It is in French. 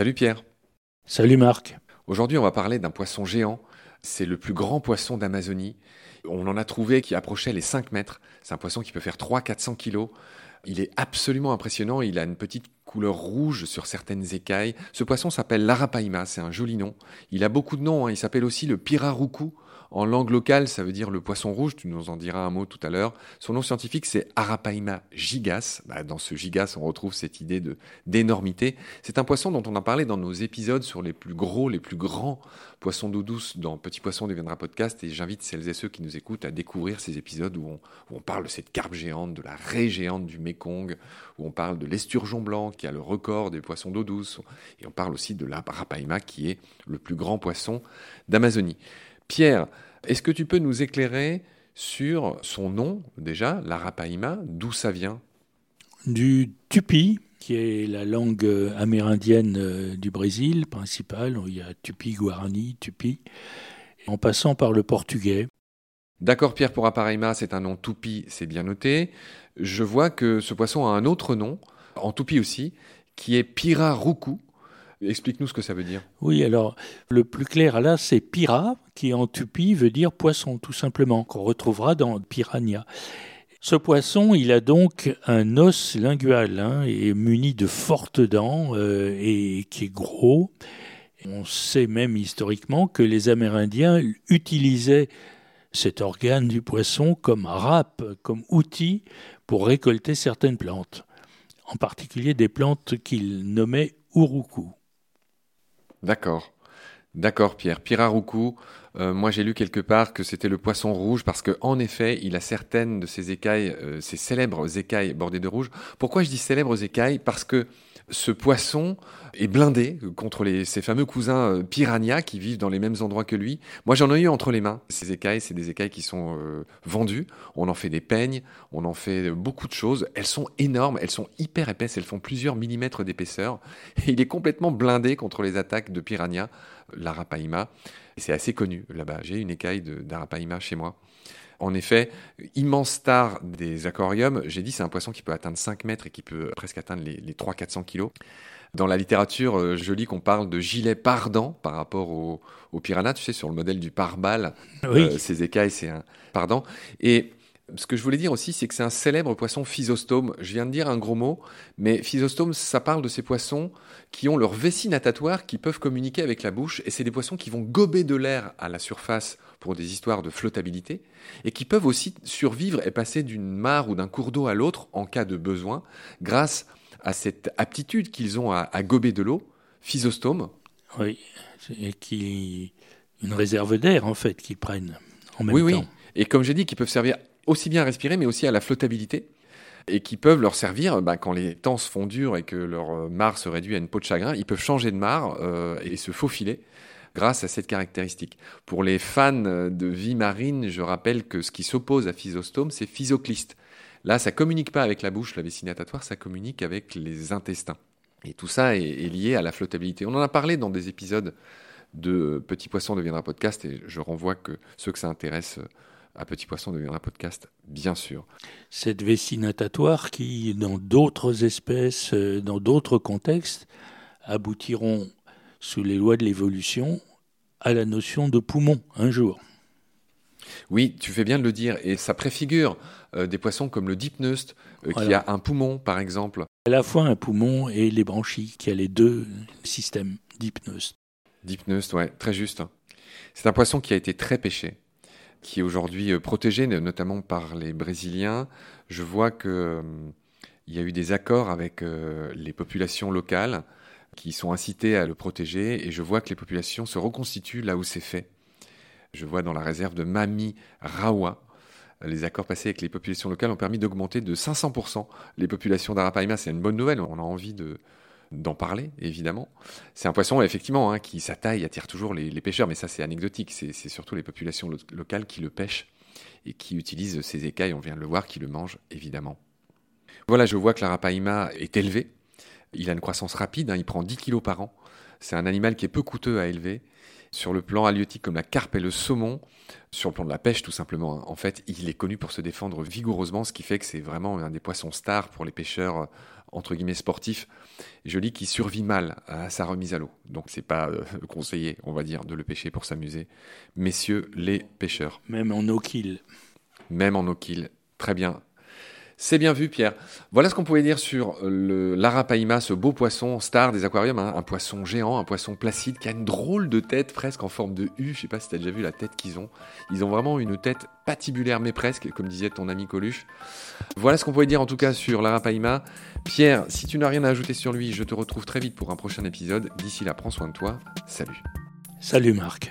Salut Pierre. Salut Marc. Aujourd'hui, on va parler d'un poisson géant. C'est le plus grand poisson d'Amazonie. On en a trouvé qui approchait les 5 mètres. C'est un poisson qui peut faire 300-400 kilos. Il est absolument impressionnant. Il a une petite couleur rouge sur certaines écailles. Ce poisson s'appelle l'arapaima. C'est un joli nom. Il a beaucoup de noms. hein. Il s'appelle aussi le piraruku. En langue locale, ça veut dire le poisson rouge. Tu nous en diras un mot tout à l'heure. Son nom scientifique, c'est Arapaima gigas. Bah, dans ce gigas, on retrouve cette idée d'énormité. C'est un poisson dont on a parlé dans nos épisodes sur les plus gros, les plus grands poissons d'eau douce dans Petit Poisson deviendra podcast. Et j'invite celles et ceux qui nous écoutent à découvrir ces épisodes où on, où on parle de cette carpe géante, de la raie géante du Mékong, où on parle de l'esturgeon blanc qui a le record des poissons d'eau douce. Et on parle aussi de l'Arapaima qui est le plus grand poisson d'Amazonie. Pierre, est-ce que tu peux nous éclairer sur son nom déjà, l'arapaima, d'où ça vient? Du tupi, qui est la langue euh, amérindienne euh, du Brésil principale. Il y a tupi, guarani, tupi, en passant par le portugais. D'accord, Pierre, pour Aparaima, c'est un nom tupi, c'est bien noté. Je vois que ce poisson a un autre nom, en tupi aussi, qui est piraruku. Explique-nous ce que ça veut dire. Oui, alors le plus clair là, c'est pira, qui en tupi veut dire poisson, tout simplement, qu'on retrouvera dans piranha. Ce poisson, il a donc un os lingual hein, et muni de fortes dents euh, et qui est gros. On sait même historiquement que les Amérindiens utilisaient cet organe du poisson comme râpe, comme outil pour récolter certaines plantes, en particulier des plantes qu'ils nommaient uruku. D'accord. D'accord, Pierre. Piraruku, euh, moi j'ai lu quelque part que c'était le poisson rouge parce que en effet, il a certaines de ses écailles, euh, ses célèbres écailles bordées de rouge. Pourquoi je dis célèbres écailles? Parce que ce poisson est blindé contre les, ses fameux cousins euh, piranhas qui vivent dans les mêmes endroits que lui. Moi, j'en ai eu entre les mains. Ces écailles, c'est des écailles qui sont euh, vendues. On en fait des peignes, on en fait beaucoup de choses. Elles sont énormes, elles sont hyper épaisses, elles font plusieurs millimètres d'épaisseur. Il est complètement blindé contre les attaques de piranhas, l'arapaima. C'est assez connu là-bas. J'ai une écaille d'arapaima chez moi. En effet, immense star des aquariums, j'ai dit c'est un poisson qui peut atteindre 5 mètres et qui peut presque atteindre les, les 300-400 kilos. Dans la littérature, euh, je lis qu'on parle de gilet pardant par rapport au, au piranha, tu sais, sur le modèle du pare-balles. Oui. Euh, ces écailles, c'est un pardant. Et ce que je voulais dire aussi, c'est que c'est un célèbre poisson physostome. Je viens de dire un gros mot, mais physostome, ça parle de ces poissons qui ont leur vessie natatoire, qui peuvent communiquer avec la bouche, et c'est des poissons qui vont gober de l'air à la surface pour des histoires de flottabilité, et qui peuvent aussi survivre et passer d'une mare ou d'un cours d'eau à l'autre en cas de besoin, grâce à cette aptitude qu'ils ont à, à gober de l'eau, physostome. Oui, et qui une réserve d'air en fait qu'ils prennent en même oui, oui. temps. Et comme j'ai dit, qui peuvent servir aussi bien à respirer, mais aussi à la flottabilité, et qui peuvent leur servir bah, quand les temps se font durs et que leur euh, mare se réduit à une peau de chagrin, ils peuvent changer de mare euh, et se faufiler grâce à cette caractéristique. Pour les fans de vie marine, je rappelle que ce qui s'oppose à physostome, c'est physoclyste. Là, ça communique pas avec la bouche, la vessie natatoire, ça communique avec les intestins. Et tout ça est, est lié à la flottabilité. On en a parlé dans des épisodes de Petit Poisson deviendra podcast et je renvoie que ceux que ça intéresse à Petit Poisson deviendra podcast, bien sûr. Cette vessie natatoire qui, dans d'autres espèces, euh, dans d'autres contextes, aboutiront, sous les lois de l'évolution, à la notion de poumon un jour. Oui, tu fais bien de le dire, et ça préfigure euh, des poissons comme le dipneust, euh, qui a un poumon, par exemple. À la fois un poumon et les branchies, qui a les deux systèmes d'hypnose. Dipneust, ouais, très juste. C'est un poisson qui a été très pêché, qui est aujourd'hui euh, protégé, no- notamment par les Brésiliens. Je vois que euh, y a eu des accords avec euh, les populations locales qui sont incitées à le protéger, et je vois que les populations se reconstituent là où c'est fait. Je vois dans la réserve de Mami Rawa, les accords passés avec les populations locales ont permis d'augmenter de 500% les populations d'Arapaima. C'est une bonne nouvelle, on a envie de, d'en parler, évidemment. C'est un poisson, effectivement, hein, qui, sa taille attire toujours les, pêcheurs, mais ça, c'est anecdotique. C'est surtout les populations lo- locales qui le pêchent et qui utilisent ses écailles, on vient de le voir, qui le mangent, évidemment. Voilà, je vois que l'arapaima est élevé. Il a une croissance rapide, hein, il prend 10 kilos par an. C'est un animal qui est peu coûteux à élever Sur le plan halieutique comme la carpe et le saumon, sur le plan de la pêche tout simplement, en fait, il est connu pour se défendre vigoureusement, ce qui fait que c'est vraiment un des poissons stars pour les pêcheurs entre guillemets sportifs. Je lis qu'il survit mal à sa remise à l'eau. Donc c'est pas euh, conseillé, on va dire, de le pêcher pour s'amuser. Messieurs les pêcheurs. Même en eau-kill. Même en eau-kill. Très bien. C'est bien vu, Pierre. Voilà ce qu'on pouvait dire sur le l'arapaima, ce beau poisson star des aquariums, hein. un poisson géant, un poisson placide qui a une drôle de tête presque en forme de U. Je sais pas si tu as déjà vu la tête qu'ils ont. Ils ont vraiment une tête patibulaire mais presque, comme disait ton ami Coluche. Voilà ce qu'on pouvait dire en tout cas sur l'arapaima. Pierre, si tu n'as rien à ajouter sur lui, je te retrouve très vite pour un prochain épisode. D'ici là, prends soin de toi. Salut. Salut Marc.